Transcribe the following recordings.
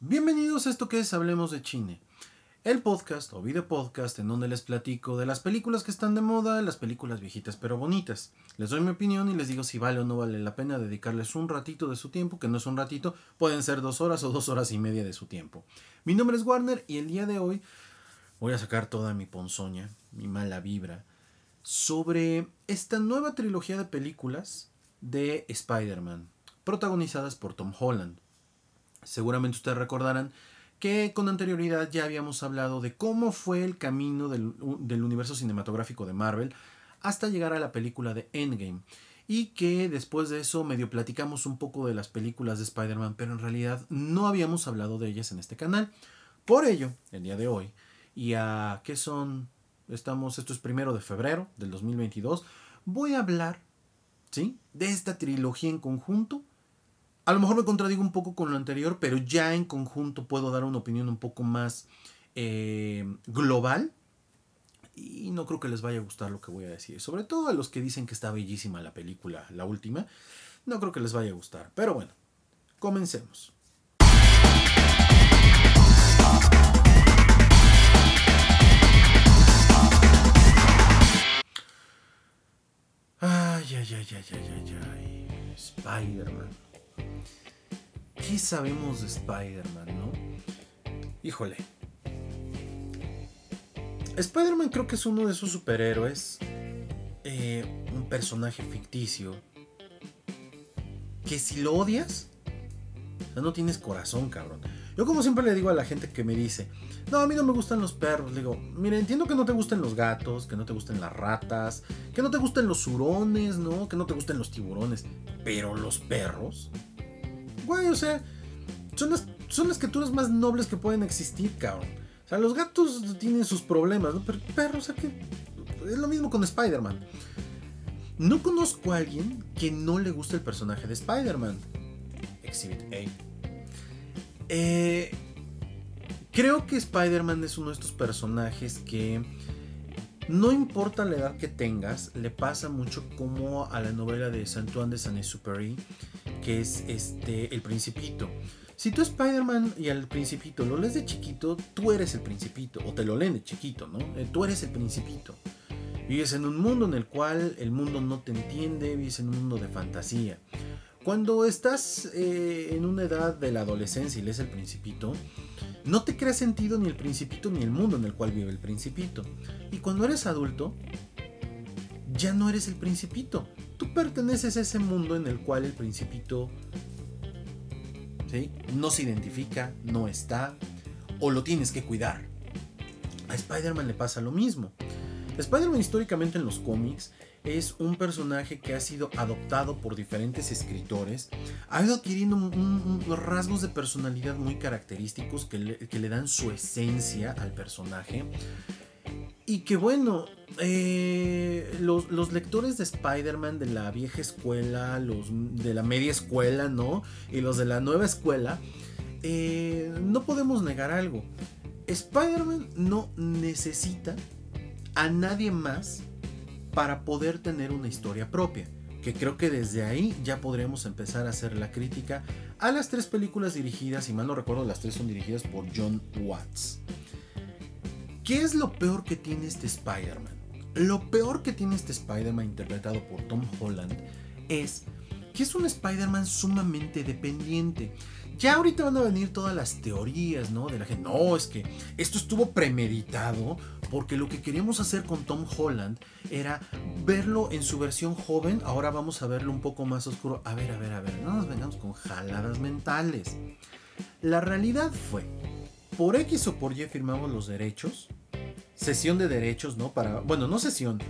Bienvenidos a esto que es Hablemos de Chine, el podcast o video podcast en donde les platico de las películas que están de moda, las películas viejitas pero bonitas. Les doy mi opinión y les digo si vale o no vale la pena dedicarles un ratito de su tiempo, que no es un ratito, pueden ser dos horas o dos horas y media de su tiempo. Mi nombre es Warner y el día de hoy voy a sacar toda mi ponzoña, mi mala vibra, sobre esta nueva trilogía de películas de Spider-Man, protagonizadas por Tom Holland. Seguramente ustedes recordarán que con anterioridad ya habíamos hablado de cómo fue el camino del, del, universo cinematográfico de Marvel hasta llegar a la película de Endgame. Y que después de eso medio platicamos un poco de las películas de Spider-Man, pero en realidad no habíamos hablado de ellas en este canal. Por ello, el día de hoy, y a qué son, estamos, esto es primero de febrero del 2022, voy a hablar, ¿sí? De esta trilogía en conjunto. A lo mejor me contradigo un poco con lo anterior, pero ya en conjunto puedo dar una opinión un poco más eh, global. Y no creo que les vaya a gustar lo que voy a decir. Sobre todo a los que dicen que está bellísima la película, la última. No creo que les vaya a gustar. Pero bueno, comencemos. Ay, ay, ay, ay, ay, ay, ay. Spider-Man. ¿Qué sabemos de Spider-Man, no? Híjole. Spider-Man creo que es uno de esos superhéroes. Eh, un personaje ficticio. Que si lo odias, no tienes corazón, cabrón. Yo como siempre le digo a la gente que me dice, no, a mí no me gustan los perros. Le digo, mire, entiendo que no te gusten los gatos, que no te gusten las ratas, que no te gusten los hurones, ¿no? Que no te gusten los tiburones. Pero los perros. Güey, o sea, son las, criaturas más nobles que pueden existir, cabrón. O sea, los gatos tienen sus problemas, ¿no? Pero perros, o sea, que es lo mismo con Spider-Man. No conozco a alguien que no le guste el personaje de Spider-Man. Exhibit A. Eh, creo que Spider-Man es uno de estos personajes que no importa la edad que tengas, le pasa mucho como a la novela de Saint-Antoine de Saint-Exupéry, que es este El Principito. Si tú Spider-Man y al Principito lo lees de chiquito, tú eres el Principito, o te lo leen de chiquito, ¿no? Eh, tú eres el Principito. Vives en un mundo en el cual el mundo no te entiende, vives en un mundo de fantasía. Cuando estás eh, en una edad de la adolescencia y lees el principito, no te crea sentido ni el principito ni el mundo en el cual vive el principito. Y cuando eres adulto, ya no eres el principito. Tú perteneces a ese mundo en el cual el principito ¿sí? no se identifica, no está, o lo tienes que cuidar. A Spider-Man le pasa lo mismo. Spider-Man históricamente en los cómics es un personaje que ha sido adoptado por diferentes escritores, ha ido adquiriendo rasgos de personalidad muy característicos que le, dan su esencia al personaje. Y que bueno, eh, los, lectores de Spider-Man de la vieja escuela, los de la media escuela, ¿no? Y los de la nueva escuela, eh, no podemos negar algo. Spider-Man no necesita a nadie más para poder tener una historia propia. Que creo que desde ahí ya podremos empezar a hacer la crítica a las tres películas dirigidas, y mal no recuerdo, las tres son dirigidas por John Watts. ¿Qué es lo peor que tiene este Spider-Man? Lo peor que tiene este Spider-Man interpretado por Tom Holland es que es un Spider-Man sumamente dependiente. Ya ahorita van a venir todas las teorías, ¿no? De la gente, no, es que esto estuvo premeditado porque lo que queríamos hacer con Tom Holland era verlo en su versión joven, ahora vamos a verlo un poco más oscuro. A ver, a ver, a ver, no nos vengamos con jaladas mentales. La realidad fue, por X o por Y firmamos los derechos, sesión de derechos, ¿no? Para, bueno, no sesión,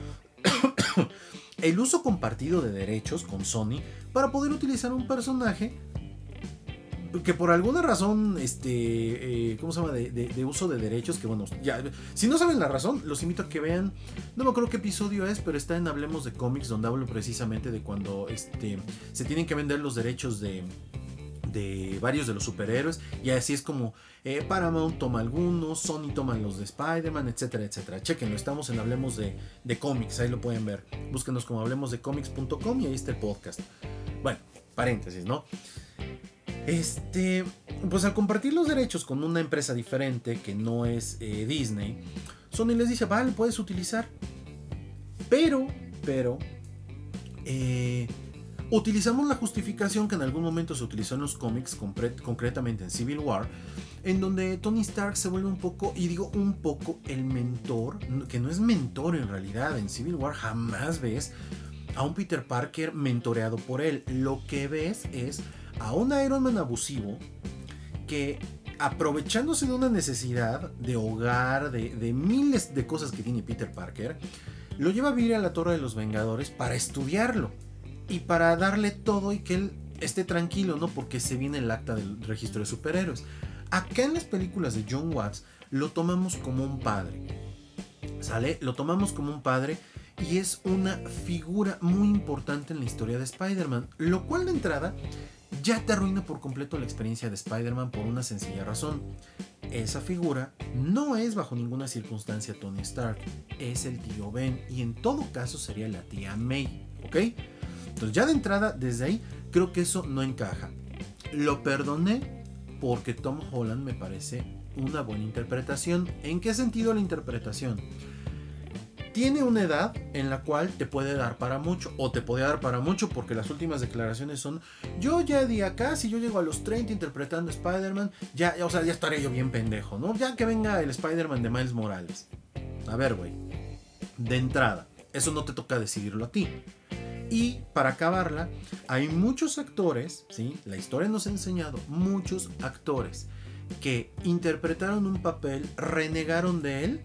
el uso compartido de derechos con Sony para poder utilizar un personaje que por alguna razón, este, eh, ¿cómo se llama? De, uso de derechos, que bueno, ya, si no saben la razón, los invito a que vean, no me acuerdo qué episodio es, pero está en Hablemos de cómics, donde hablo precisamente de cuando, este, se tienen que vender los derechos de, de varios de los superhéroes, y así es como eh, Paramount toma algunos, Sony toma los de Spider-Man, etcétera, etcétera. Chequenlo, estamos en Hablemos de, de cómics, ahí lo pueden ver. Búsquenos como hablemos de cómics.com y ahí está el podcast. Bueno, paréntesis, ¿no? Este, pues al compartir los derechos con una empresa diferente que no es eh, Disney, Sony les dice, vale, puedes utilizar. Pero, pero, eh, utilizamos la justificación que en algún momento se utilizó en los cómics, concretamente en Civil War, en donde Tony Stark se vuelve un poco, y digo un poco, el mentor, que no es mentor en realidad, en Civil War jamás ves a un Peter Parker mentoreado por él. Lo que ves es a un Iron Man abusivo que aprovechándose de una necesidad de hogar, de, miles de cosas que tiene Peter Parker, lo lleva a vivir a la Torre de los Vengadores para estudiarlo y para darle todo y que él esté tranquilo, ¿no? Porque se viene el acta del registro de superhéroes. Acá en las películas de John Watts lo tomamos como un padre. ¿Sale? Lo tomamos como un padre y es una figura muy importante en la historia de Spider-Man. Lo cual de entrada ya te arruina por completo la experiencia de Spider-Man por una sencilla razón. Esa figura no es bajo ninguna circunstancia Tony Stark, es el tío Ben y en todo caso sería la tía May, ¿ok? Entonces ya de entrada, desde ahí, creo que eso no encaja. Lo perdoné porque Tom Holland me parece una buena interpretación. ¿En qué sentido la interpretación? Tiene una edad en la cual te puede dar para mucho, o te puede dar para mucho porque las últimas declaraciones son, yo ya di acá, si yo llego a los 30 interpretando Spider-Man, ya, o sea, ya estaré yo bien pendejo, ¿no? Ya que venga el Spider-Man de Miles Morales. A ver, güey, de entrada, eso no te toca decidirlo a ti. Y para acabarla, hay muchos actores, ¿sí? La historia nos ha enseñado, muchos actores que interpretaron un papel, renegaron de él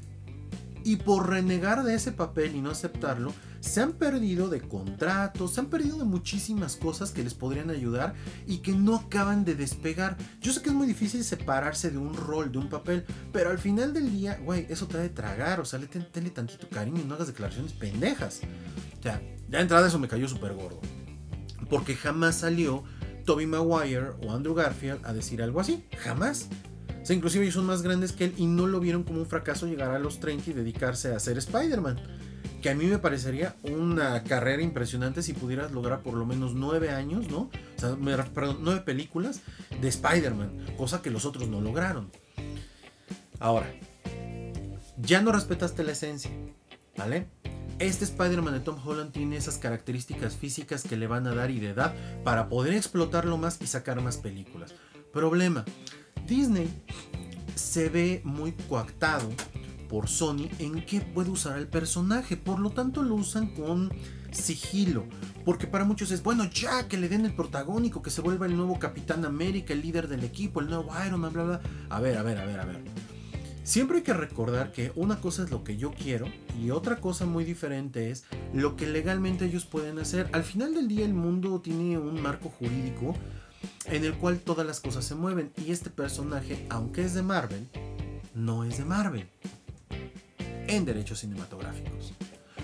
y por renegar de ese papel y no aceptarlo, se han perdido de contratos, se han perdido de muchísimas cosas que les podrían ayudar y que no acaban de despegar. Yo sé que es muy difícil separarse de un rol, de un papel, pero al final del día, güey, eso te ha de tragar, o sea, le tenle tantito cariño y no hagas declaraciones pendejas. O sea, ya de entrada eso me cayó súper gordo. Porque jamás salió Toby Maguire o Andrew Garfield a decir algo así. Jamás. O inclusive ellos son más grandes que él y no lo vieron como un fracaso llegar a los 30 y dedicarse a ser Spider-Man. Que a mí me parecería una carrera impresionante si pudieras lograr por lo menos nueve años, ¿no? O sea, perdón, nueve películas de Spider-Man, cosa que los otros no lograron. Ahora, ya no respetaste la esencia, ¿vale? Este Spider-Man de Tom Holland tiene esas características físicas que le van a dar y de edad para poder explotarlo más y sacar más películas. Problema, Disney se ve muy coactado por Sony en qué puede usar el personaje, por lo tanto lo usan con sigilo, porque para muchos es bueno ya que le den el protagónico, que se vuelva el nuevo Capitán América, el líder del equipo, el nuevo Iron Man, bla bla. A ver, a ver, a ver, a ver. Siempre hay que recordar que una cosa es lo que yo quiero y otra cosa muy diferente es lo que legalmente ellos pueden hacer. Al final del día el mundo tiene un marco jurídico en el cual todas las cosas se mueven. Y este personaje, aunque es de Marvel, no es de Marvel en derechos cinematográficos.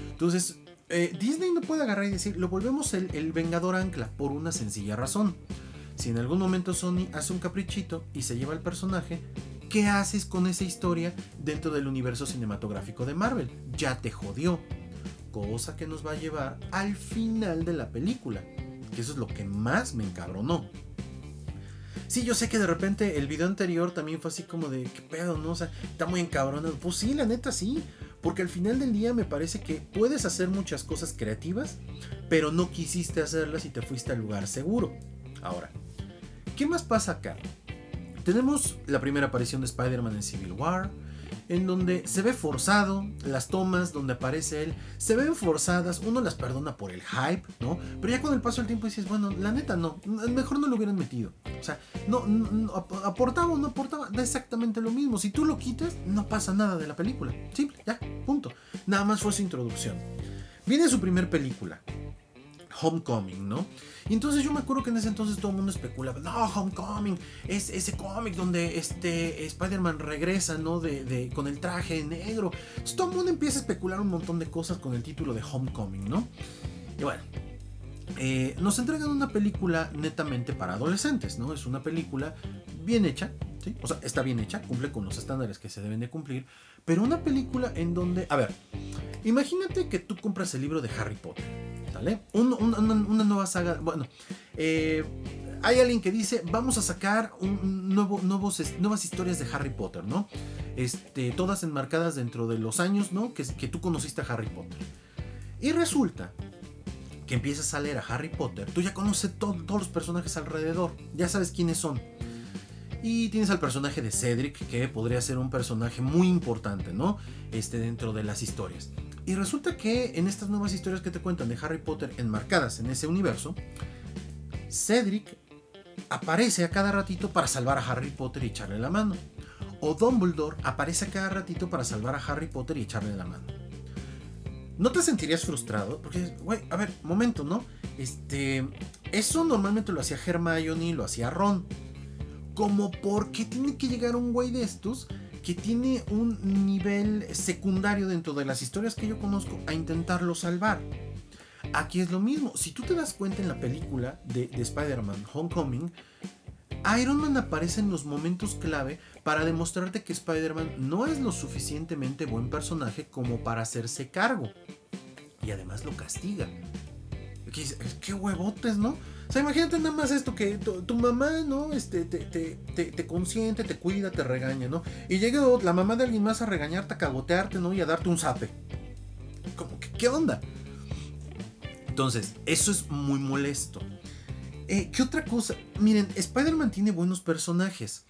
Entonces, eh, Disney no puede agarrar y decir, lo volvemos el, el Vengador Ancla por una sencilla razón. Si en algún momento Sony hace un caprichito y se lleva el personaje, ¿qué haces con esa historia dentro del universo cinematográfico de Marvel? Ya te jodió. Cosa que nos va a llevar al final de la película. Que eso es lo que más me encabronó. Sí, yo sé que de repente el video anterior también fue así como de, ¿qué pedo, no? O sea, está muy encabronado. Pues sí, la neta sí. Porque al final del día me parece que puedes hacer muchas cosas creativas, pero no quisiste hacerlas y te fuiste al lugar seguro. Ahora, ¿qué más pasa acá? Tenemos la primera aparición de Spider-Man en Civil War, en donde se ve forzado, las tomas donde aparece él, se ven forzadas, uno las perdona por el hype, ¿no? Pero ya con el paso del tiempo dices, bueno, la neta no, mejor no lo hubieran metido. O sea, no, aportaba o no aportaba, da exactamente lo mismo. Si tú lo quitas, no pasa nada de la película. Simple, ya, punto. Nada más fue su introducción. Viene su primer película, Homecoming, ¿no? Y entonces yo me acuerdo que en ese entonces todo el mundo especulaba, no, Homecoming, es ese cómic donde este Spider-Man regresa, ¿no? De, con el traje negro. Entonces todo el mundo empieza a especular un montón de cosas con el título de Homecoming, ¿no? Y bueno, eh, nos entregan una película netamente para adolescentes, ¿no? Es una película bien hecha, ¿sí? O sea, está bien hecha, cumple con los estándares que se deben de cumplir, pero una película en donde, a ver, imagínate que tú compras el libro de Harry Potter, una, nueva saga, bueno, eh, hay alguien que dice, vamos a sacar un nuevo, nuevos, nuevas historias de Harry Potter, ¿no? Este, todas enmarcadas dentro de los años, ¿no? Que, que tú conociste a Harry Potter. Y resulta que empiezas a leer a Harry Potter, tú ya conoces todos los personajes alrededor, ya sabes quiénes son. Y tienes al personaje de Cedric, que podría ser un personaje muy importante, ¿no? Este, dentro de las historias. Y resulta que en estas nuevas historias que te cuentan de Harry Potter enmarcadas en ese universo, Cedric aparece a cada ratito para salvar a Harry Potter y echarle la mano. O Dumbledore aparece a cada ratito para salvar a Harry Potter y echarle la mano. ¿No te sentirías frustrado? Porque, güey, a ver, momento, ¿no? Este. Eso normalmente lo hacía Hermione, lo hacía Ron. Como porque tiene que llegar un güey de estos que tiene un nivel secundario dentro de las historias que yo conozco a intentarlo salvar. Aquí es lo mismo. Si tú te das cuenta en la película de, Spider-Man Homecoming, Iron Man aparece en los momentos clave para demostrarte que Spider-Man no es lo suficientemente buen personaje como para hacerse cargo. Y además lo castiga. Qué, huevotes, ¿no? O sea, imagínate nada más esto, que tu, mamá, ¿no? Este, te, te, te, consiente, te cuida, te regaña, ¿no? Y llega la mamá de alguien más a regañarte, a cagotearte, ¿no? Y a darte un zape. Como que, ¿qué onda? Entonces, eso es muy molesto. Eh, ¿Qué otra cosa? Miren, Spider-Man tiene buenos personajes.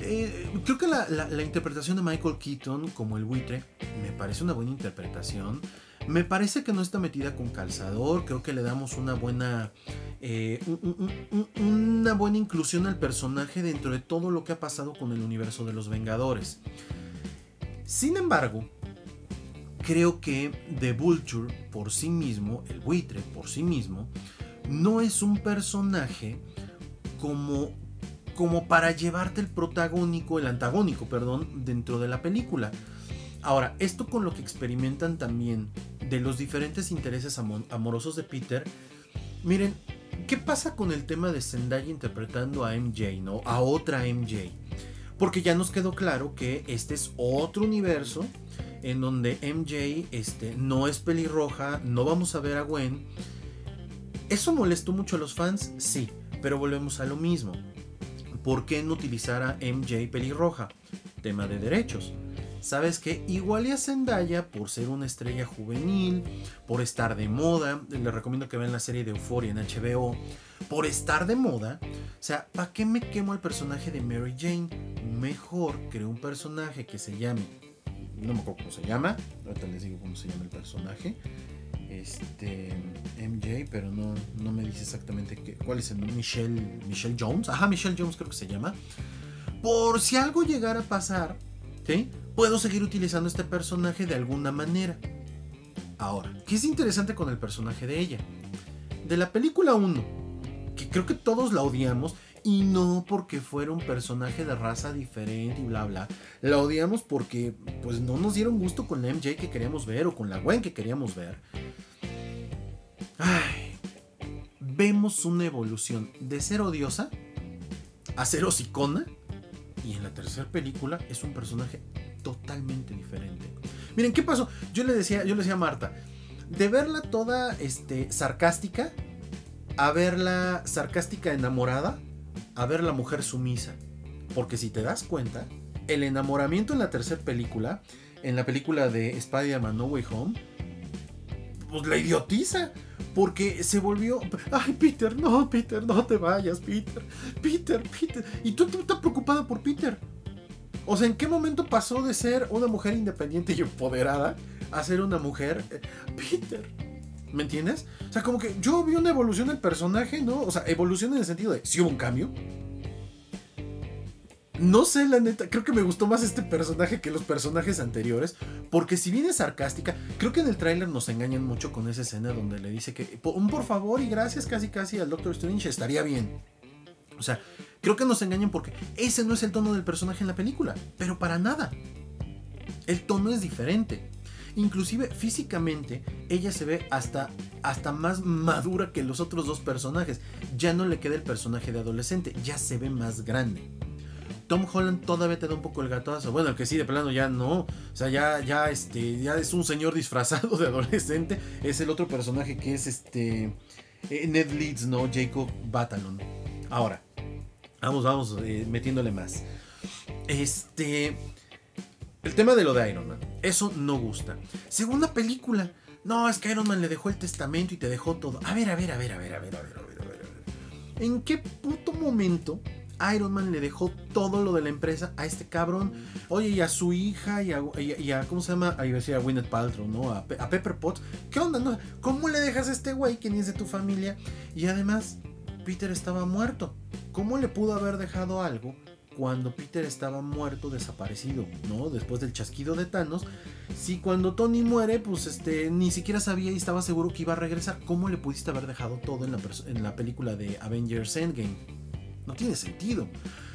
Eh, creo que la, interpretación de Michael Keaton como el buitre me parece una buena interpretación. Me parece que no está metida con calzador. Creo que le damos una buena. Eh, una buena inclusión al personaje dentro de todo lo que ha pasado con el universo de los Vengadores. Sin embargo, creo que The Vulture por sí mismo, el buitre por sí mismo, no es un personaje como, como para llevarte el protagónico, el antagónico, perdón, dentro de la película. Ahora, esto con lo que experimentan también de los diferentes intereses amorosos de Peter, miren, ¿qué pasa con el tema de Zendaya interpretando a MJ, ¿no? A otra MJ. Porque ya nos quedó claro que este es otro universo en donde MJ este, no es pelirroja, no vamos a ver a Gwen. ¿Eso molestó mucho a los fans? Sí, pero volvemos a lo mismo. ¿Por qué no utilizar a MJ pelirroja? Tema de derechos. ¿Sabes qué? Igual y a Zendaya, por ser una estrella juvenil, por estar de moda, les recomiendo que vean la serie de Euphoria en HBO, por estar de moda, o sea, ¿para qué me quemo al personaje de Mary Jane? Mejor creo un personaje que se llame no me acuerdo cómo se llama, ahorita les digo cómo se llama el personaje, este, MJ, pero no, no me dice exactamente qué, cuál es el nombre, Michelle, Michelle Jones, ajá, Michelle Jones creo que se llama, por si algo llegara a pasar, ¿sí? Puedo seguir utilizando este personaje de alguna manera. Ahora, ¿qué es interesante con el personaje de ella? De la película 1, que creo que todos la odiamos, y no porque fuera un personaje de raza diferente y bla bla. La odiamos porque pues no nos dieron gusto con la MJ que queríamos ver o con la Gwen que queríamos ver. Ay, vemos una evolución de ser odiosa a ser hocicona y en la tercera película es un personaje totalmente diferente. Miren, ¿qué pasó? Yo le decía, yo le decía a Marta, de verla toda este, sarcástica a verla sarcástica enamorada, a ver la mujer sumisa. Porque si te das cuenta, el enamoramiento en la tercera película, en la película de Spider-Man No Way Home, pues la idiotiza. Porque se volvió. Ay, Peter, no, Peter, no te vayas, Peter. Peter, Peter. Y tú, tú estás preocupada por Peter. O sea, ¿en qué momento pasó de ser una mujer independiente y empoderada a ser una mujer. Eh, Peter. ¿Me entiendes? O sea, como que yo vi una evolución del personaje, ¿no? O sea, evolución en el sentido de si hubo un cambio. No sé, la neta, creo que me gustó más este personaje que los personajes anteriores, porque si bien es sarcástica, creo que en el tráiler nos engañan mucho con esa escena donde le dice que un por favor y gracias casi casi al Doctor Strange estaría bien. O sea, creo que nos engañan porque ese no es el tono del personaje en la película, pero para nada. El tono es diferente. Inclusive físicamente ella se ve hasta, hasta más madura que los otros dos personajes. Ya no le queda el personaje de adolescente, ya se ve más grande. Tom Holland todavía te da un poco el gatazo. Bueno, el que sí, de plano ya no. O sea, ya, ya, este, ya es un señor disfrazado de adolescente. Es el otro personaje que es este. Eh, Ned Leeds, ¿no? Jacob Batalon. Ahora, vamos, vamos, eh, metiéndole más. Este. El tema de lo de Iron Man. Eso no gusta. Segunda película. No, es que Iron Man le dejó el testamento y te dejó todo. A ver, a ver, a ver, a ver, a ver, a ver, a ver, a ver. ¿En qué puto momento Iron Man le dejó todo lo de la empresa a este cabrón? Oye, y a su hija y a, ¿cómo se llama? A, a Gwyneth Paltrow, ¿no? A, Pepper Potts. ¿Qué onda? No? ¿Cómo le dejas a este güey que ni es de tu familia? Y además, Peter estaba muerto. ¿Cómo le pudo haber dejado algo cuando Peter estaba muerto, desaparecido, ¿no? Después del chasquido de Thanos. Si cuando Tony muere, pues este, ni siquiera sabía y estaba seguro que iba a regresar, ¿cómo le pudiste haber dejado todo en la, en la película de Avengers Endgame? No tiene sentido.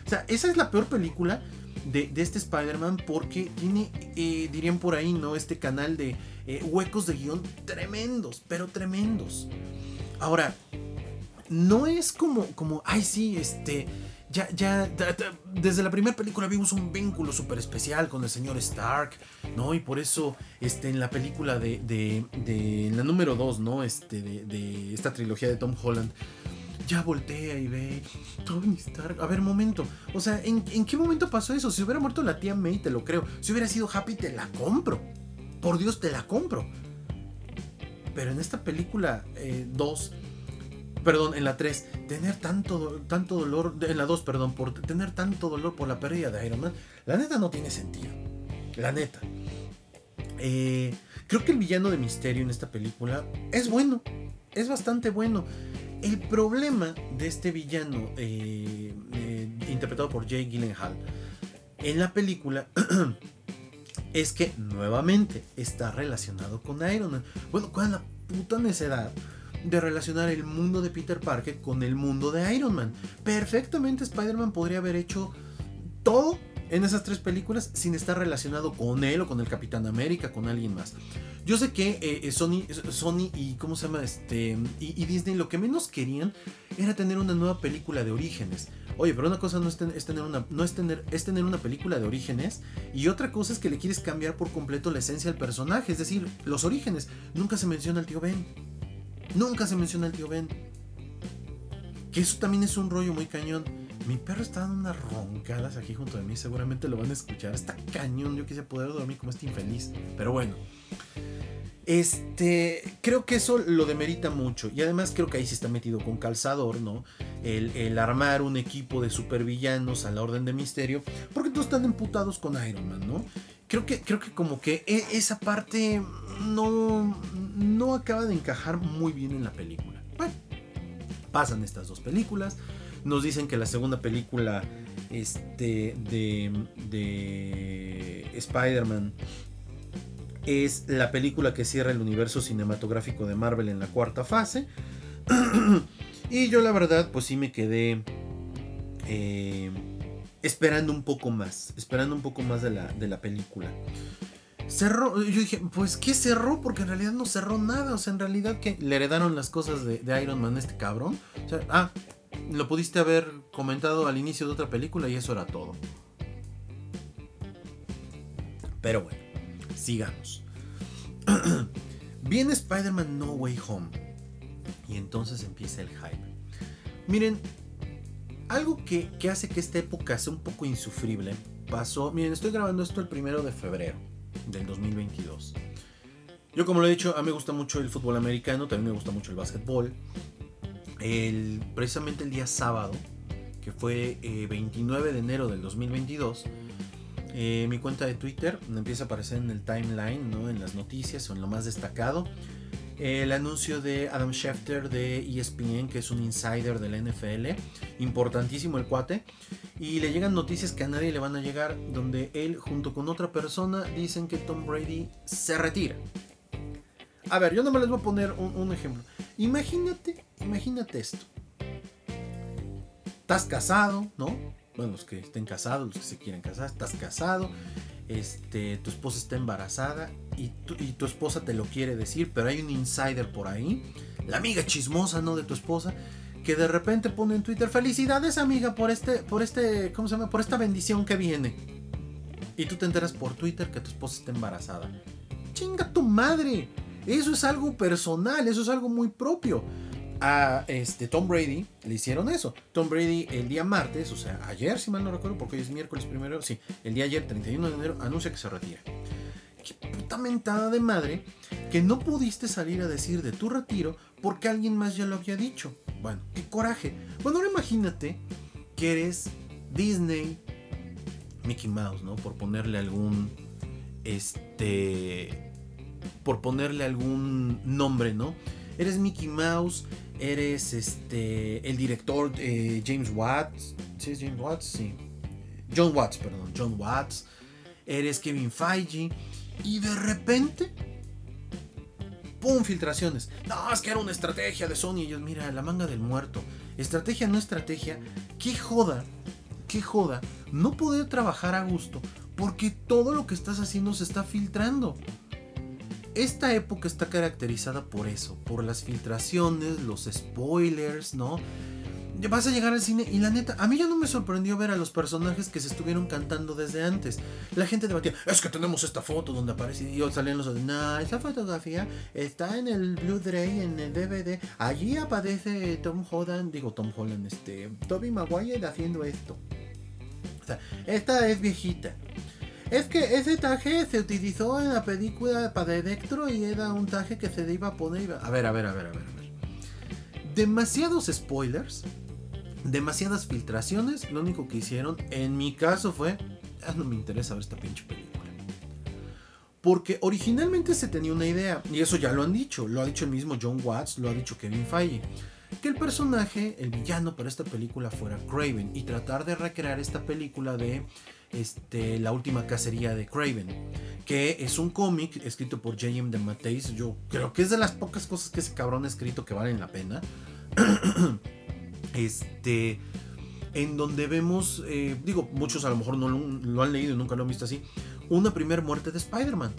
O sea, esa es la peor película de, este Spider-Man porque tiene, eh, dirían por ahí, ¿no? Este canal de eh, huecos de guion tremendos, pero tremendos. Ahora, no es como, como, ay, sí, este ya, ya, desde la primera película vimos un vínculo súper especial con el señor Stark, ¿no? Y por eso, este, en la película de, de, de la número 2, ¿no? Este, de, esta trilogía de Tom Holland, ya voltea y ve, Tony Stark, a ver, momento, o sea, ¿en, ¿en, qué momento pasó eso? Si hubiera muerto la tía May, te lo creo. Si hubiera sido Happy, te la compro. Por Dios, te la compro. Pero en esta película 2... Eh, perdón, en la 3, tener tanto, tanto dolor, en la 2, perdón, por tener tanto dolor por la pérdida de Iron Man, la neta no tiene sentido. La neta. Eh, creo que el villano de misterio en esta película es bueno, es bastante bueno. El problema de este villano, eh, eh, interpretado por Jay Gyllenhaal, en la película es que nuevamente está relacionado con Iron Man. Bueno, ¿cuál es la puta necedad? De relacionar el mundo de Peter Parker con el mundo de Iron Man. Perfectamente Spider-Man podría haber hecho todo en esas tres películas sin estar relacionado con él o con el Capitán América, con alguien más. Yo sé que eh, eh, Sony, Sony y cómo se llama este y, Disney lo que menos querían era tener una nueva película de orígenes. Oye, pero una cosa no es, tener una no es tener es tener una película de orígenes y otra cosa es que le quieres cambiar por completo la esencia del personaje, es decir, los orígenes. Nunca se menciona al tío Ben. Nunca se menciona el tío Ben. Que eso también es un rollo muy cañón. Mi perro está dando unas roncadas aquí junto de mí. Seguramente lo van a escuchar. Está cañón. Yo quise poder dormir como este infeliz. Pero bueno. Este, creo que eso lo demerita mucho. Y además creo que ahí se está metido con calzador, ¿no? El, el, armar un equipo de supervillanos a la orden de misterio. Porque todos están emputados con Iron Man, ¿no? creo que, creo que como que e, esa parte no, no acaba de encajar muy bien en la película. Bueno, pasan estas dos películas. Nos dicen que la segunda película este, de, de Spider-Man es la película que cierra el universo cinematográfico de Marvel en la cuarta fase. y yo la verdad, pues sí me quedé... Eh, esperando un poco más, esperando un poco más de la, de la película. Cerró, yo dije, pues ¿qué cerró? Porque en realidad no cerró nada, o sea, en realidad que le heredaron las cosas de, Iron Man a este cabrón. O sea, ah, lo pudiste haber comentado al inicio de otra película y eso era todo. Pero bueno, sigamos. Viene Spider-Man No Way Home. Y entonces empieza el hype. Miren, algo que, hace que esta época sea un poco insufrible pasó. Miren, estoy grabando esto el primero de febrero del 2022. Yo, como lo he dicho, a mí me gusta mucho el fútbol americano, también me gusta mucho el básquetbol. El, precisamente el día sábado, que fue 29 eh, de enero del 2022, eh, mi cuenta de Twitter empieza a aparecer en el timeline, ¿no? en las noticias en lo más destacado el anuncio de Adam Schefter de ESPN, que es un insider del NFL, importantísimo el cuate, y le llegan noticias que a nadie le van a llegar, donde él junto con otra persona dicen que Tom Brady se retira. A ver, yo no me les voy a poner un, ejemplo. Imagínate, imagínate esto. Estás casado, ¿no? Bueno, los que estén casados, los que se quieren casar, estás casado, este, tu esposa está embarazada y tu, esposa te lo quiere decir, pero hay un insider por ahí, la amiga chismosa, ¿no? De tu esposa, que de repente pone en Twitter, felicidades amiga por este, por este, ¿cómo se llama? Por esta bendición que viene. Y tú te enteras por Twitter que tu esposa está embarazada. Chinga tu madre. Eso es algo personal, eso es algo muy propio. A este Tom Brady le hicieron eso. Tom Brady el día martes, o sea, ayer, si mal no recuerdo, porque hoy es miércoles primero, sí, el día ayer, 31 de enero, anuncia que se retira. Qué puta mentada de madre que no pudiste salir a decir de tu retiro porque alguien más ya lo había dicho. Bueno, qué coraje. Bueno, ahora imagínate que eres Disney, Mickey Mouse, ¿no? Por ponerle algún, este, por ponerle algún nombre, ¿no? Eres Mickey Mouse, eres este, el director eh, James Watts, ¿sí es James Watts? Sí. John Watts, perdón, John Watts. Eres Kevin Feige y de repente ¡Pum! Filtraciones. No, es que era una estrategia de Sony. Y ellos, mira, la manga del muerto. Estrategia, no estrategia. Qué joda, qué joda. No poder trabajar a gusto porque todo lo que estás haciendo se está filtrando. Esta época está caracterizada por eso, por las filtraciones, los spoilers, ¿no? vas a llegar al cine y la neta, a mí ya no me sorprendió ver a los personajes que se estuvieron cantando desde antes. La gente debatía, es que tenemos esta foto donde aparece y salían los no, esa fotografía está en el Blu-ray, en el DVD. Allí aparece Tom Holland, digo Tom Holland, este, Toby Maguire haciendo esto. O sea, esta es viejita. Es que ese traje se utilizó en la película para Electro y era un traje que se le iba a poner. A ver, a ver, a ver, a ver, a ver. Demasiados spoilers demasiadas filtraciones. Lo único que hicieron, en mi caso, fue. Ah, no me interesa ver esta pinche película. Porque originalmente se tenía una idea, y eso ya lo han dicho, lo ha dicho el mismo John Watts, lo ha dicho Kevin Feige, que el personaje, el villano para esta película fuera Craven y tratar de recrear esta película de este, La última cacería de Craven, que es un cómic escrito por J.M. de Mateis. Yo creo que es de las pocas cosas que ese cabrón ha escrito que valen la pena. Este. En donde vemos, eh, digo, muchos a lo mejor no lo, han leído y nunca lo han visto así, una primera muerte de Spider-Man.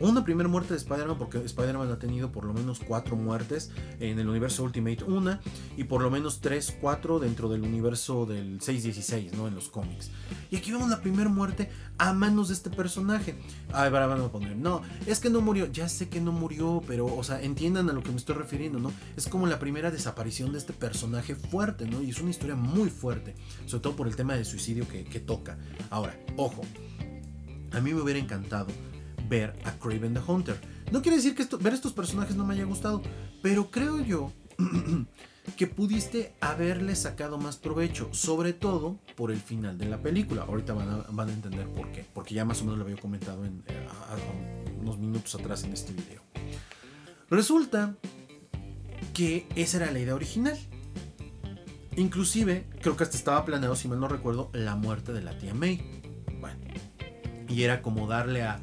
Una primera muerte de Spider-Man, porque Spider-Man ha tenido por lo menos cuatro muertes en el universo Ultimate, una, y por lo menos tres, cuatro dentro del universo del 616, ¿no? En los cómics. Y aquí vemos la primera muerte a manos de este personaje. Ay, ahora van a poner, no, es que no murió, ya sé que no murió, pero, o sea, entiendan a lo que me estoy refiriendo, ¿no? Es como la primera desaparición de este personaje fuerte, ¿no? Y es una historia muy fuerte, sobre todo por el tema de suicidio que toca. Ahora, ojo, a mí me hubiera encantado ver a Craven the Hunter. No quiere decir que ver estos personajes no me haya gustado, pero creo yo que pudiste haberle sacado más provecho, sobre todo por el final de la película. Ahorita van a, entender por qué, porque ya más o menos lo había comentado en, eh, unos minutos atrás en este video. Resulta que esa era la idea original. Inclusive, creo que hasta estaba planeado, si mal no recuerdo, la muerte de la tía May. Bueno, y era como darle a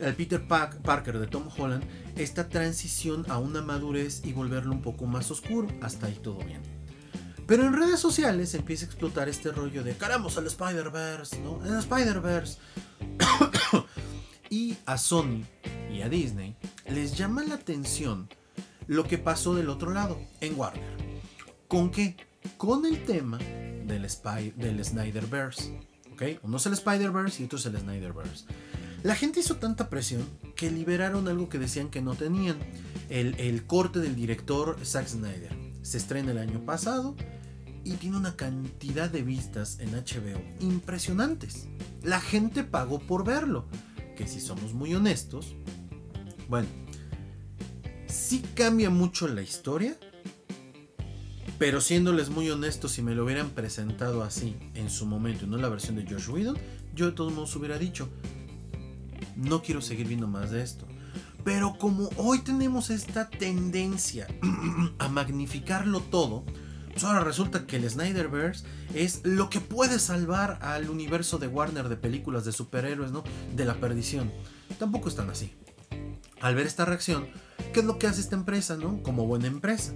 el Peter Parker de Tom Holland esta transición a una madurez y volverlo un poco más oscuro. Hasta ahí todo bien. Pero en redes sociales empieza a explotar este rollo de caramos al Spider-Verse, ¿no? En Spider-Verse. y a Sony y a Disney les llama la atención lo que pasó del otro lado, en Warner. ¿Con qué? Con el tema del, Spy, del Snyderverse. ¿Ok? Uno es el Spider-Verse y otro es el Snyderverse. La gente hizo tanta presión que liberaron algo que decían que no tenían. El, corte del director Zack Snyder. Se estrena el año pasado y tiene una cantidad de vistas en HBO impresionantes. La gente pagó por verlo. Que si somos muy honestos, bueno, sí cambia mucho la historia, pero siéndoles muy honestos, si me lo hubieran presentado así en su momento y no la versión de Josh Whedon, yo de todos modos hubiera dicho, no quiero seguir viendo más de esto. Pero como hoy tenemos esta tendencia a magnificarlo todo, pues ahora resulta que el Snyderverse es lo que puede salvar al universo de Warner de películas de superhéroes, ¿no? De la perdición. Tampoco están así. Al ver esta reacción, ¿qué es lo que hace esta empresa, ¿no? Como buena empresa.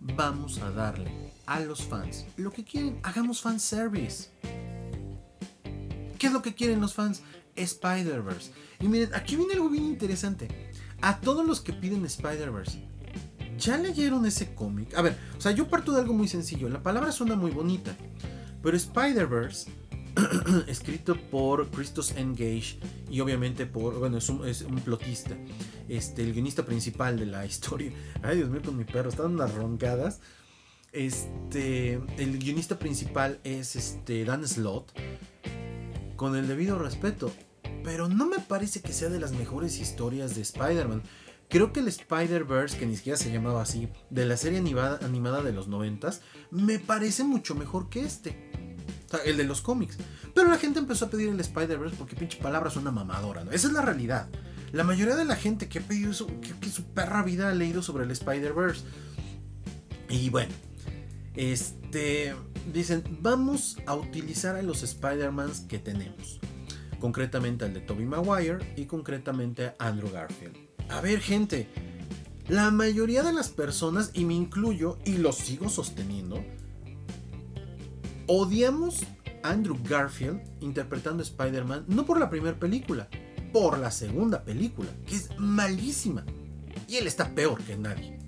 Vamos a darle a los fans lo que quieren. Hagamos fanservice. ¿Qué es lo que quieren los fans? Spider-Verse. Y miren, aquí viene algo bien interesante. A todos los que piden Spider-Verse, ¿ya leyeron ese cómic? A ver, o sea, yo parto de algo muy sencillo. La palabra suena muy bonita, pero Spider-Verse escrito por Christos Engage y obviamente por, bueno, es un, es un, plotista, este, el guionista principal de la historia. Ay, Dios mío, con mi perro, están unas roncadas. Este, el guionista principal es este Dan Slott, con el debido respeto, pero no me parece que sea de las mejores historias de Spider-Man. Creo que el Spider-Verse, que ni siquiera se llamaba así, de la serie animada, de los noventas, me parece mucho mejor que este. O sea, el de los cómics. Pero la gente empezó a pedir el Spider-Verse porque pinche palabra es una mamadora, ¿no? Esa es la realidad. La mayoría de la gente que ha pedido eso, que, su perra vida ha leído sobre el Spider-Verse. Y bueno, este. Dicen, vamos a utilizar a los Spider-Mans que tenemos. Concretamente al de Tobey Maguire y concretamente a Andrew Garfield. A ver, gente. La mayoría de las personas, y me incluyo, y lo sigo sosteniendo, odiamos a Andrew Garfield interpretando a Spider-Man no por la primera película, por la segunda película, que es malísima. Y él está peor que nadie.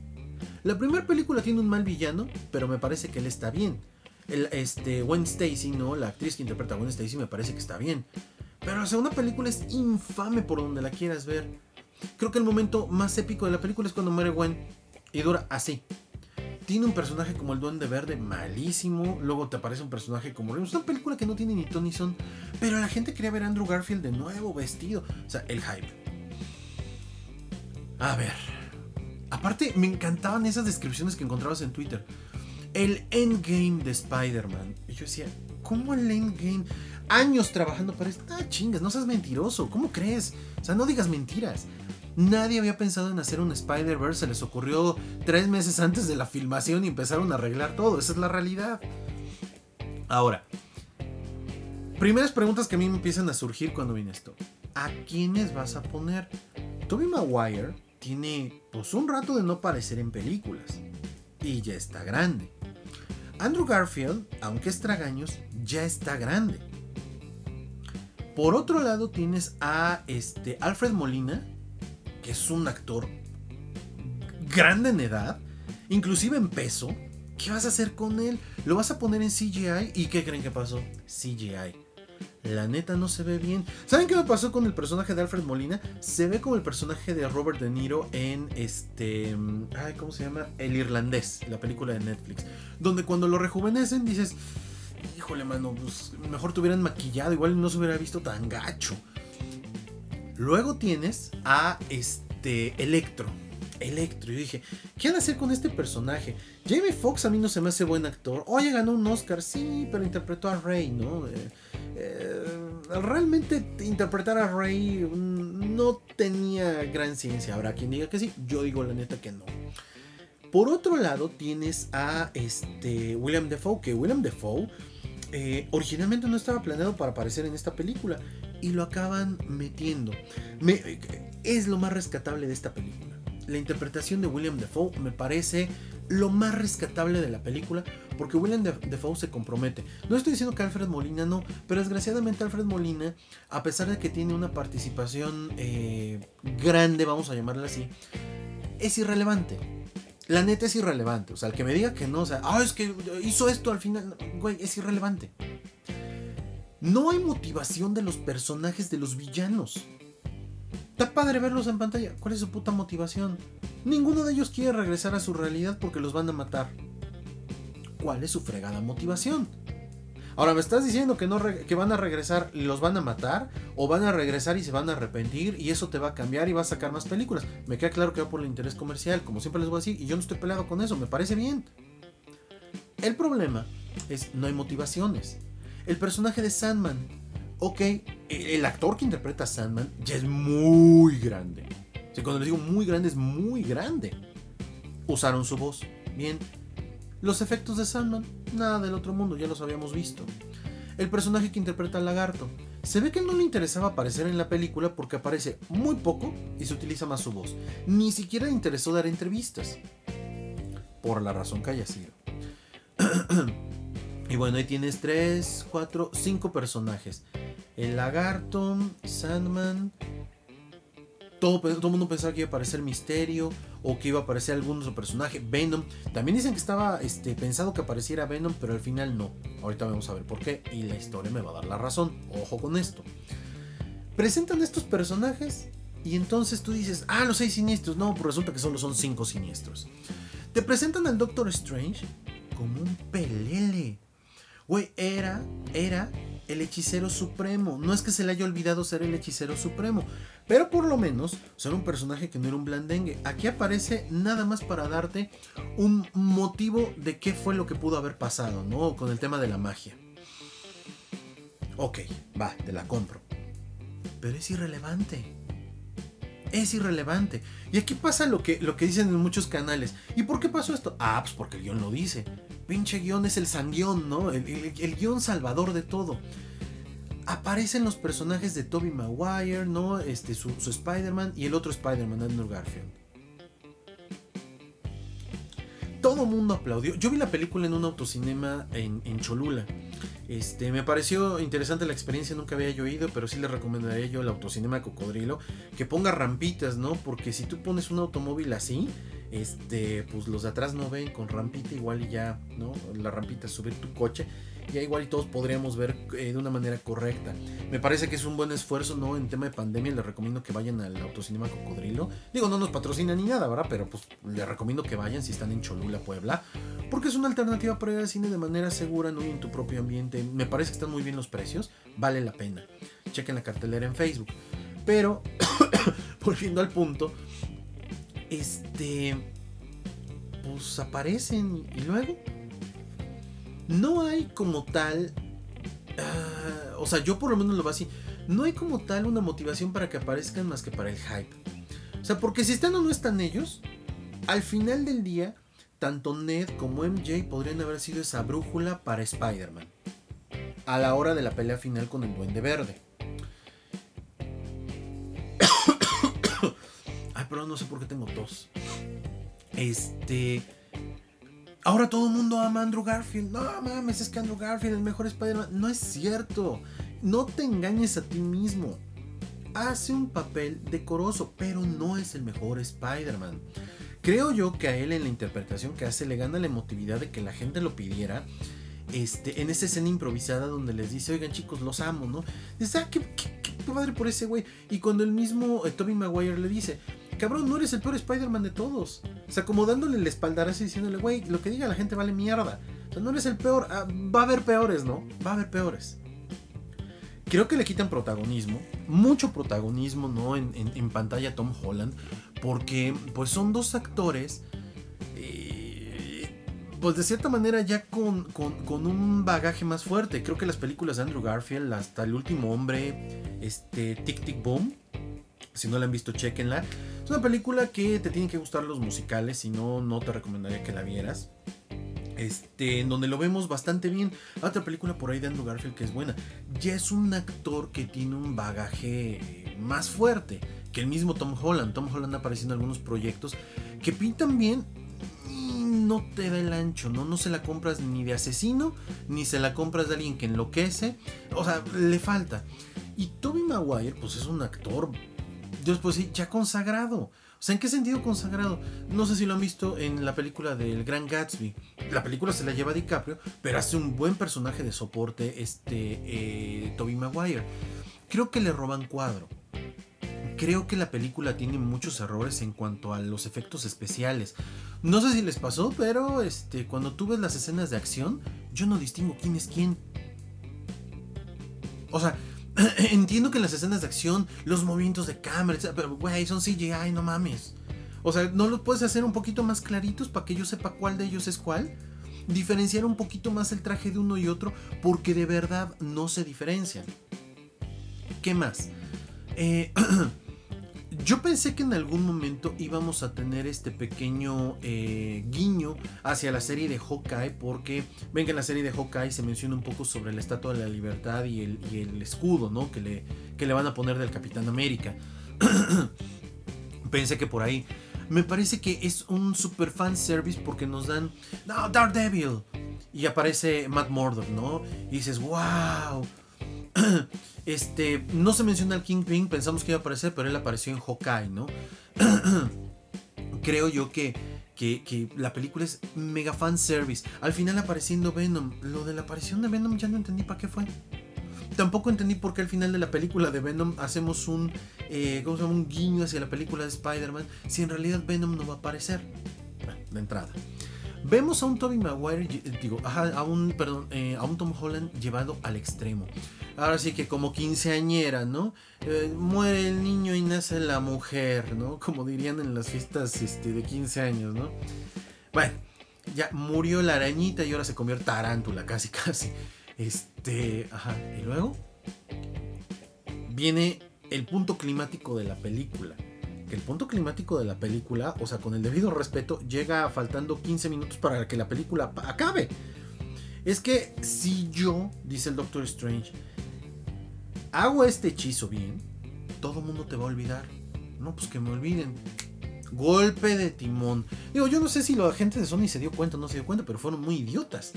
La primera película tiene un mal villano, pero me parece que él está bien. El, este, Gwen Stacy, ¿no? La actriz que interpreta a Gwen Stacy me parece que está bien. Pero la segunda película es infame por donde la quieras ver. Creo que el momento más épico de la película es cuando muere Gwen y dura así. Tiene un personaje como el Duende Verde malísimo. Luego te aparece un personaje como. Es una película que no tiene ni Tony Son. Pero la gente quería ver a Andrew Garfield de nuevo vestido. O sea, el hype. A ver. Aparte, me encantaban esas descripciones que encontrabas en Twitter. El endgame de Spider-Man. Y yo decía, ¿cómo el endgame? Años trabajando para esto. Ah, chingas, no seas mentiroso. ¿Cómo crees? O sea, no digas mentiras. Nadie había pensado en hacer un Spider-Verse, se les ocurrió tres meses antes de la filmación y empezaron a arreglar todo, esa es la realidad. Ahora, primeras preguntas que a mí me empiezan a surgir cuando viene esto. ¿A quiénes vas a poner? Toby Maguire tiene pues un rato de no aparecer en películas y ya está grande. Andrew Garfield, aunque es tragaños, ya está grande. Por otro lado tienes a este Alfred Molina, que es un actor grande en edad, inclusive en peso. ¿Qué vas a hacer con él? ¿Lo vas a poner en CGI? ¿Y qué creen que pasó? CGI. La neta no se ve bien. ¿Saben qué me pasó con el personaje de Alfred Molina? Se ve como el personaje de Robert De Niro en este. Ay, ¿cómo se llama? El Irlandés, la película de Netflix. Donde cuando lo rejuvenecen dices. Híjole, mano, pues mejor te hubieran maquillado, igual no se hubiera visto tan gacho. Luego tienes a este Electro. Electro. Yo dije, ¿qué van hacer con este personaje? Jamie Foxx a mí no se me hace buen actor. Oye, ganó un Oscar, sí, pero interpretó a Rey, ¿no? Eh, eh, realmente interpretar a Rey no tenía gran ciencia. Habrá quien diga que sí, yo digo la neta que no. Por otro lado, tienes a este William Defoe, que William Defoe eh, originalmente no estaba planeado para aparecer en esta película y lo acaban metiendo. es lo más rescatable de esta película. La interpretación de William Defoe me parece lo más rescatable de la película porque William Defoe se compromete. No estoy diciendo que Alfred Molina no, pero desgraciadamente Alfred Molina, a pesar de que tiene una participación eh, grande, vamos a llamarla así, es irrelevante. La neta es irrelevante. O sea, el que me diga que no, o sea, ah, es que hizo esto al final, güey, es irrelevante. No hay motivación de los personajes de los villanos. Está padre verlos en pantalla. ¿Cuál es su puta motivación? Ninguno de ellos quiere regresar a su realidad porque los van a matar. ¿Cuál es su fregada motivación? Ahora, ¿me estás diciendo que, no que van a regresar y los van a matar? ¿O van a regresar y se van a arrepentir y eso te va a cambiar y va a sacar más películas? Me queda claro que va por el interés comercial, como siempre les voy a decir, y yo no estoy peleado con eso, me parece bien. El problema es no hay motivaciones. El personaje de Sandman, ok, el actor que interpreta a Sandman ya es muy grande. Cuando les digo muy grande, es muy grande. Usaron su voz. Bien, los efectos de Sandman, nada del otro mundo, ya los habíamos visto. El personaje que interpreta al lagarto. Se ve que no le interesaba aparecer en la película porque aparece muy poco y se utiliza más su voz. Ni siquiera le interesó dar entrevistas. Por la razón que haya sido. y bueno, ahí tienes 3, 4, 5 personajes. El lagarto, Sandman, todo, todo el mundo pensaba que iba a aparecer Misterio o que iba a aparecer algún otro personaje. Venom. También dicen que estaba este, pensado que apareciera Venom, pero al final no. Ahorita vamos a ver por qué y la historia me va a dar la razón. Ojo con esto. Presentan estos personajes y entonces tú dices, ah, los seis siniestros. No, pues resulta que solo son cinco siniestros. Te presentan al Doctor Strange como un pelele. Güey, era, era el hechicero supremo. No es que se le haya olvidado ser el hechicero supremo, pero por lo menos ser un personaje que no era un blandengue. Aquí aparece nada más para darte un motivo de qué fue lo que pudo haber pasado, ¿no? Con el tema de la magia. Ok, va, te la compro. Pero es irrelevante. Es irrelevante. Y aquí pasa lo que, lo que dicen en muchos canales. ¿Y por qué pasó esto? Ah, pues porque el guion lo dice pinche guion es el sanguión, ¿no? El, guion salvador de todo. Aparecen los personajes de Toby Maguire, ¿no? Este, su, Spider-Man y el otro Spider-Man, Andrew Garfield. Todo mundo aplaudió. Yo vi la película en un autocinema en, en Cholula. Este, me pareció interesante la experiencia, nunca había yo oído, pero sí le recomendaría yo el autocinema Cocodrilo, que ponga rampitas, ¿no? Porque si tú pones un automóvil así, este, pues los de atrás no ven con rampita igual ya, ¿no? La rampita subir tu coche, ya igual y todos podríamos ver eh, de una manera correcta. Me parece que es un buen esfuerzo, ¿no? En tema de pandemia les recomiendo que vayan al Autocinema Cocodrilo. Digo, no nos patrocina ni nada, ¿verdad? Pero pues les recomiendo que vayan si están en Cholula, Puebla, porque es una alternativa para ir al cine de manera segura, ¿no? Y en tu propio ambiente. Me parece que están muy bien los precios, vale la pena. Chequen la cartelera en Facebook. Pero, volviendo al punto, este, pues aparecen y luego no hay como tal, uh, o sea, yo por lo menos lo veo así, no hay como tal una motivación para que aparezcan más que para el hype. O sea, porque si están o no están ellos, al final del día, tanto Ned como MJ podrían haber sido esa brújula para Spider-Man. A la hora de la pelea final con el Duende Verde. Pero no sé por qué tengo tos. Este. Ahora todo el mundo ama a Andrew Garfield. No mames, es que Andrew Garfield el mejor Spider-Man. No es cierto. No te engañes a ti mismo. Hace un papel decoroso, pero no es el mejor Spider-Man. Creo yo que a él en la interpretación que hace le gana la emotividad de que la gente lo pidiera. Este, en esa escena improvisada donde les dice, oigan chicos, los amo, ¿no? Dice, ah, qué, padre por ese güey. Y cuando el mismo eh, Maguire le dice, cabrón, no eres el peor Spider-Man de todos. O sea, como dándole el espaldarazo y diciéndole, güey, lo que diga la gente vale mierda. O sea, no eres el peor. Ah, va a haber peores, ¿no? Va a haber peores. Creo que le quitan protagonismo, mucho protagonismo, ¿no? En, en, pantalla Tom Holland, porque pues son dos actores, eh, pues de cierta manera ya con, con, con, un bagaje más fuerte. Creo que las películas de Andrew Garfield, hasta El Último Hombre, este, Tic Tic Boom, si no la han visto, chequenla. Es una película que te tienen que gustar los musicales, si no, no te recomendaría que la vieras. Este, en donde lo vemos bastante bien. Otra película por ahí de Andrew Garfield que es buena. Ya es un actor que tiene un bagaje más fuerte que el mismo Tom Holland. Tom Holland ha aparecido en algunos proyectos que pintan bien y no te da el ancho, ¿no? No se la compras ni de asesino, ni se la compras de alguien que enloquece. O sea, le falta. Y Toby Maguire, pues es un actor pues sí, ya consagrado. O sea, ¿en qué sentido consagrado? No sé si lo han visto en la película del Gran Gatsby. La película se la lleva DiCaprio, pero hace un buen personaje de soporte este eh, Toby Maguire. Creo que le roban cuadro. Creo que la película tiene muchos errores en cuanto a los efectos especiales. No sé si les pasó, pero este, cuando tú ves las escenas de acción, yo no distingo quién es quién. O sea, Entiendo que en las escenas de acción, los movimientos de cámara, pero güey, son CGI, no mames. O sea, ¿no los puedes hacer un poquito más claritos para que yo sepa cuál de ellos es cuál? Diferenciar un poquito más el traje de uno y otro, porque de verdad no se diferencian. ¿Qué más? Eh, Yo pensé que en algún momento íbamos a tener este pequeño eh, guiño hacia la serie de Hawkeye, porque ven que en la serie de Hawkeye se menciona un poco sobre la Estatua de la Libertad y el, escudo, ¿no? Que le, que le van a poner del Capitán América. pensé que por ahí. Me parece que es un super fan service porque nos dan. No, Daredevil. Y aparece Matt Murdock, ¿no? Y dices, wow este, no se menciona al Kingpin, pensamos que iba a aparecer, pero él apareció en Hawkeye, ¿no? Creo yo que, que, la película es mega fan service. Al final apareciendo Venom. Lo de la aparición de Venom ya no entendí para qué fue. Tampoco entendí por qué al final de la película de Venom hacemos un, eh, ¿cómo se llama? un guiño hacia la película de Spider-Man. Si en realidad Venom no va a aparecer. Bueno, de entrada. Vemos a un Tobey Maguire, digo, a un, perdón, eh, a un Tom Holland llevado al extremo. Ahora sí que como quinceañera, ¿no? Eh, muere el niño y nace la mujer, ¿no? Como dirían en las fiestas este, de 15 años, ¿no? Bueno, ya murió la arañita y ahora se convierte en tarántula, casi, casi. Este, ajá. Y luego viene el punto climático de la película que el punto climático de la película, o sea, con el debido respeto, llega faltando 15 minutos para que la película acabe. Es que si yo, dice el Doctor Strange, hago este hechizo bien, todo el mundo te va a olvidar. No, pues que me olviden. Golpe de timón. Digo, yo no sé si la gente de Sony se dio cuenta o no se dio cuenta, pero fueron muy idiotas.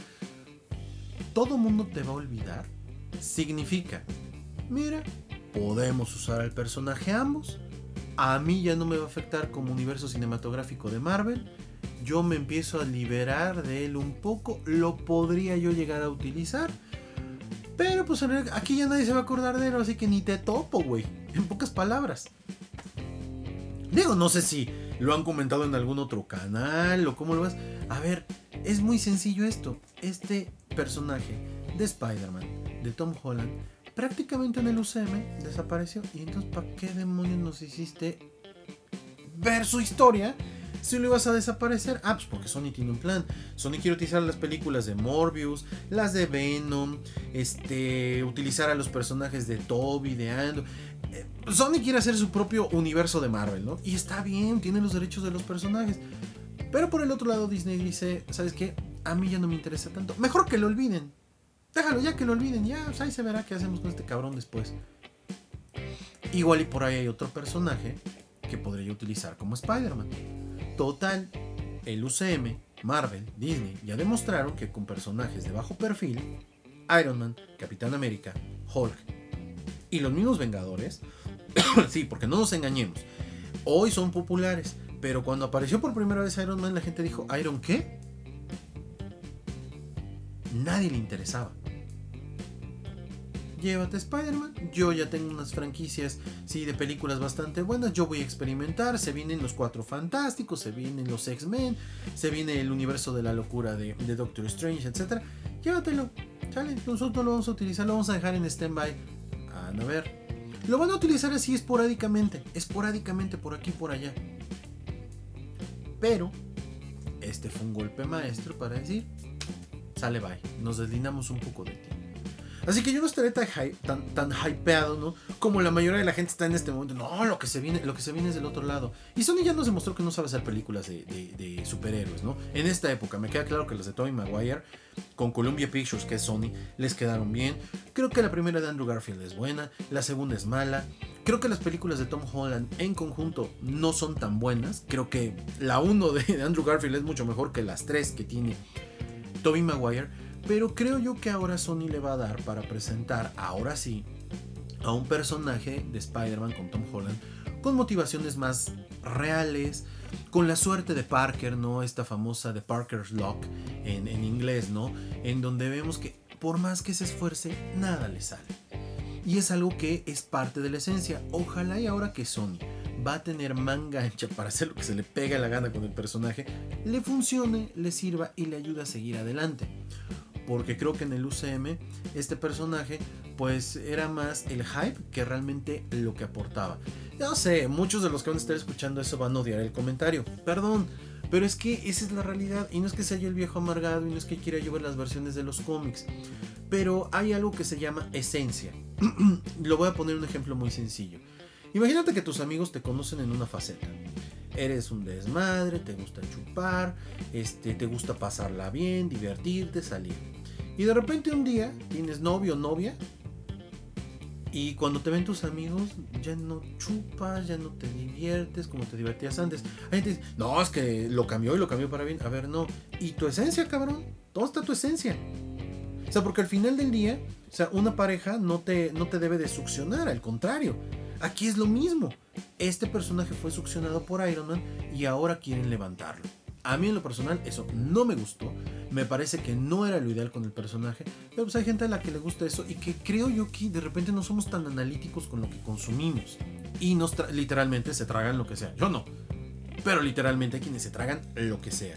Todo mundo te va a olvidar. Significa, mira, podemos usar al personaje ambos a mí ya no me va a afectar como universo cinematográfico de Marvel. Yo me empiezo a liberar de él un poco. Lo podría yo llegar a utilizar. Pero pues aquí ya nadie se va a acordar de él, así que ni te topo, güey. En pocas palabras. Digo, no sé si lo han comentado en algún otro canal o cómo lo vas. A ver, es muy sencillo esto. Este personaje de Spider-Man, de Tom Holland, prácticamente en el UCM desapareció. Y entonces, ¿para qué demonios nos hiciste ver su historia? Si lo ibas a desaparecer, ah, pues porque Sony tiene un plan. Sony quiere utilizar las películas de Morbius, las de Venom, este, utilizar a los personajes de Toby, de Andrew. Eh, Sony quiere hacer su propio universo de Marvel, ¿no? Y está bien, tiene los derechos de los personajes. Pero por el otro lado, Disney dice: ¿Sabes qué? A mí ya no me interesa tanto. Mejor que lo olviden. Déjalo ya que lo olviden, ya, pues ahí se verá qué hacemos con este cabrón después. Igual y por ahí hay otro personaje que podría utilizar como Spider-Man. Total, el UCM, Marvel, Disney ya demostraron que con personajes de bajo perfil, Iron Man, Capitán América, Hulk y los mismos Vengadores, sí, porque no nos engañemos, hoy son populares, pero cuando apareció por primera vez Iron Man la gente dijo, ¿Iron qué? Nadie le interesaba llévate Spider-Man. Yo ya tengo unas franquicias, sí, de películas bastante buenas. Yo voy a experimentar. Se vienen los Cuatro Fantásticos, se vienen los X-Men, se viene el universo de la locura de, Doctor Strange, etc. Llévatelo, ¿sale? Nosotros lo vamos a utilizar, lo vamos a dejar en stand-by. a ver. Lo van a utilizar así esporádicamente, esporádicamente por aquí y por allá. Pero, este fue un golpe maestro para decir, sale bye, nos deslindamos un poco de ti. Así que yo no estaré tan, tan, tan, hypeado, ¿no? Como la mayoría de la gente está en este momento. No, lo que se viene, lo que se viene es del otro lado. Y Sony ya nos demostró que no sabe hacer películas de, superhéroes, ¿no? En esta época, me queda claro que las de Tobey Maguire, con Columbia Pictures, que es Sony, les quedaron bien. Creo que la primera de Andrew Garfield es buena, la segunda es mala. Creo que las películas de Tom Holland en conjunto no son tan buenas. Creo que la 1 de Andrew Garfield es mucho mejor que las 3 que tiene Tobey Maguire. Pero creo yo que ahora Sony le va a dar para presentar, ahora sí, a un personaje de Spider-Man con Tom Holland con motivaciones más reales, con la suerte de Parker, ¿no? Esta famosa de Parker's Lock en, en inglés, ¿no? En donde vemos que por más que se esfuerce, nada le sale. Y es algo que es parte de la esencia. Ojalá y ahora que Sony va a tener manga ancha para hacer lo que se le pega la gana con el personaje, le funcione, le sirva y le ayude a seguir adelante porque creo que en el UCM este personaje pues era más el hype que realmente lo que aportaba. No sé, muchos de los que van a estar escuchando eso van a odiar el comentario, perdón, pero es que esa es la realidad y no es que sea yo el viejo amargado y no es que quiera yo las versiones de los cómics, pero hay algo que se llama esencia. lo voy a poner un ejemplo muy sencillo. Imagínate que tus amigos te conocen en una faceta eres un desmadre, te gusta chupar, este, te gusta pasarla bien, divertirte, salir. Y de repente un día tienes novio o novia y cuando te ven tus amigos ya no chupas, ya no te diviertes como te divertías antes. Hay gente dice, no, es que lo cambió y lo cambió para bien. A ver, no. ¿Y tu esencia, cabrón? ¿Dónde está tu esencia? O sea, porque al final del día O sea, una pareja no te, no te debe de succionar, al contrario. Aquí es lo mismo. Este personaje fue succionado por Iron Man y ahora quieren levantarlo. A mí en lo personal eso no me gustó. Me parece que no era lo ideal con el personaje. Pero pues hay gente a la que le gusta eso y que creo yo que de repente no somos tan analíticos con lo que consumimos. Y nos literalmente se tragan lo que sea. Yo no. Pero literalmente hay quienes se tragan lo que sea.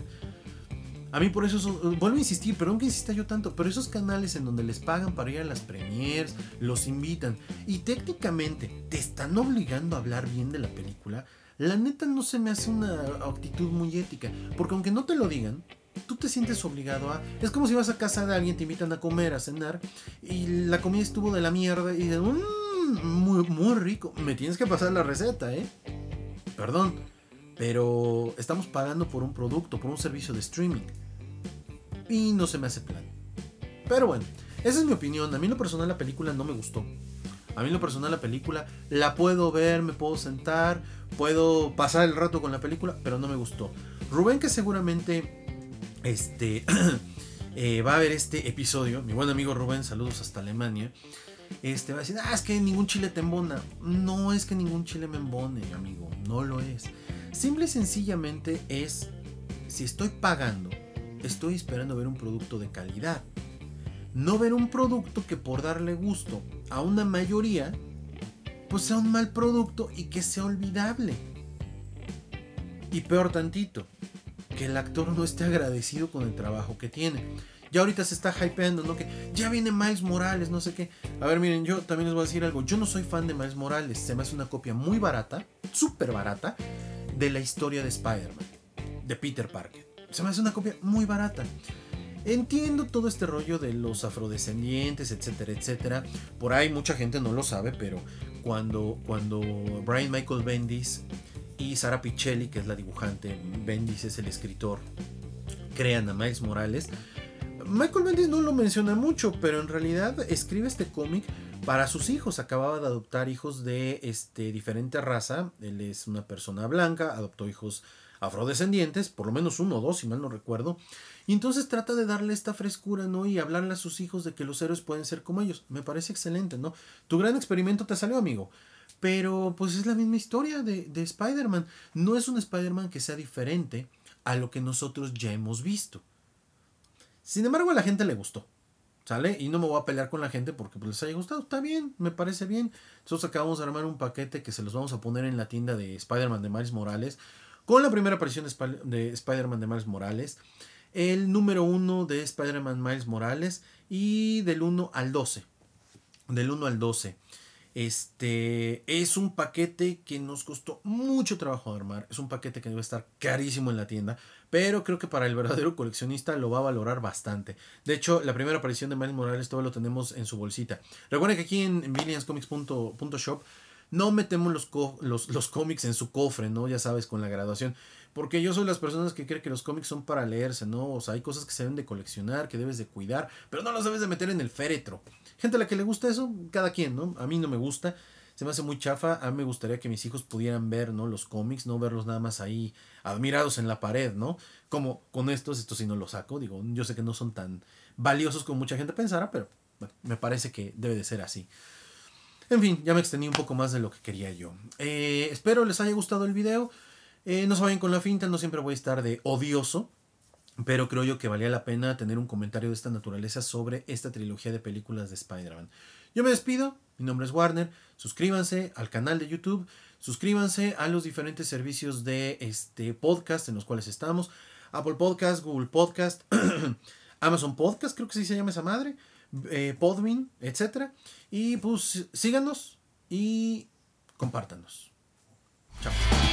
A mí por eso, vuelvo a insistir, perdón que insista yo tanto, pero esos canales en donde les pagan para ir a las premiers, los invitan y técnicamente te están obligando a hablar bien de la película, la neta no se me hace una actitud muy ética, porque aunque no te lo digan, tú te sientes obligado a... Es como si vas a casa de alguien, te invitan a comer, a cenar, y la comida estuvo de la mierda y dices, mmm, muy, muy rico, me tienes que pasar la receta, ¿eh? Perdón, pero estamos pagando por un producto, por un servicio de streaming y no se me hace plan. Pero bueno, esa es mi opinión. A mí en lo personal la película no me gustó. A mí lo personal la película la puedo ver, me puedo sentar, puedo pasar el rato con la película, pero no me gustó. Rubén que seguramente este, eh, va a ver este episodio, mi buen amigo Rubén, saludos hasta Alemania, este, va a decir, ah, es que ningún chile te embona. No es que ningún chile me embone, amigo, no lo es. Simple y sencillamente es, si estoy pagando estoy esperando ver un producto de calidad. No ver un producto que por darle gusto a una mayoría, pues sea un mal producto y que sea olvidable. Y peor tantito, que el actor no esté agradecido con el trabajo que tiene. Ya ahorita se está hypeando, ¿no? Que ya viene Miles Morales, no sé qué. A ver, miren, yo también les voy a decir algo. Yo no soy fan de Miles Morales. Se me hace una copia muy barata, súper barata, de la historia de Spider-Man, de Peter Parker se me hace una copia muy barata. Entiendo todo este rollo de los afrodescendientes, etcétera, etcétera. Por ahí mucha gente no lo sabe, pero cuando, cuando Brian Michael Bendis y Sara Pichelli, que es la dibujante, Bendis es el escritor, crean a Miles Morales, Michael Bendis no lo menciona mucho, pero en realidad escribe este cómic para sus hijos. Acababa de adoptar hijos de este, diferente raza. Él es una persona blanca, adoptó hijos afrodescendientes, por lo menos uno o dos, si mal no recuerdo. Y entonces trata de darle esta frescura, ¿no? Y hablarle a sus hijos de que los héroes pueden ser como ellos. Me parece excelente, ¿no? Tu gran experimento te salió, amigo. Pero pues es la misma historia de, de Spider-Man. No es un Spider-Man que sea diferente a lo que nosotros ya hemos visto. Sin embargo, a la gente le gustó. ¿Sale? Y no me voy a pelear con la gente porque pues, les haya gustado. Está bien, me parece bien. Nosotros acabamos de armar un paquete que se los vamos a poner en la tienda de Spider-Man de Miles Morales con la primera aparición de, Spider-Man de Miles Morales, el número 1 de Spider-Man Miles Morales y del 1 al 12. Del 1 al 12. Este es un paquete que nos costó mucho trabajo armar. Es un paquete que debe estar carísimo en la tienda. Pero creo que para el verdadero coleccionista lo va a valorar bastante. De hecho, la primera aparición de Miles Morales todavía lo tenemos en su bolsita. Recuerden que aquí en, en no metemos los, los, los, cómics en su cofre, ¿no? Ya sabes, con la graduación. Porque yo soy las personas que creen que los cómics son para leerse, ¿no? O sea, hay cosas que se deben de coleccionar, que debes de cuidar, pero no las debes de meter en el féretro. Gente a la que le gusta eso, cada quien, ¿no? A mí no me gusta, se me hace muy chafa. A mí me gustaría que mis hijos pudieran ver, ¿no? Los cómics, no verlos nada más ahí admirados en la pared, ¿no? Como con estos, estos sí no los saco. Digo, yo sé que no son tan valiosos como mucha gente pensara, pero me parece que debe de ser así. En fin, ya me extendí un poco más de lo que quería yo. Eh, espero les haya gustado el video. Eh, no se vayan con la finta, no siempre voy a estar de odioso. Pero creo yo que valía la pena tener un comentario de esta naturaleza sobre esta trilogía de películas de Spider-Man. Yo me despido, mi nombre es Warner. Suscríbanse al canal de YouTube. Suscríbanse a los diferentes servicios de este podcast en los cuales estamos. Apple Podcast, Google Podcast, Amazon Podcast, creo que sí se llama esa madre eh, Podmin, etc. Y pues síganos y compártanos. Chao.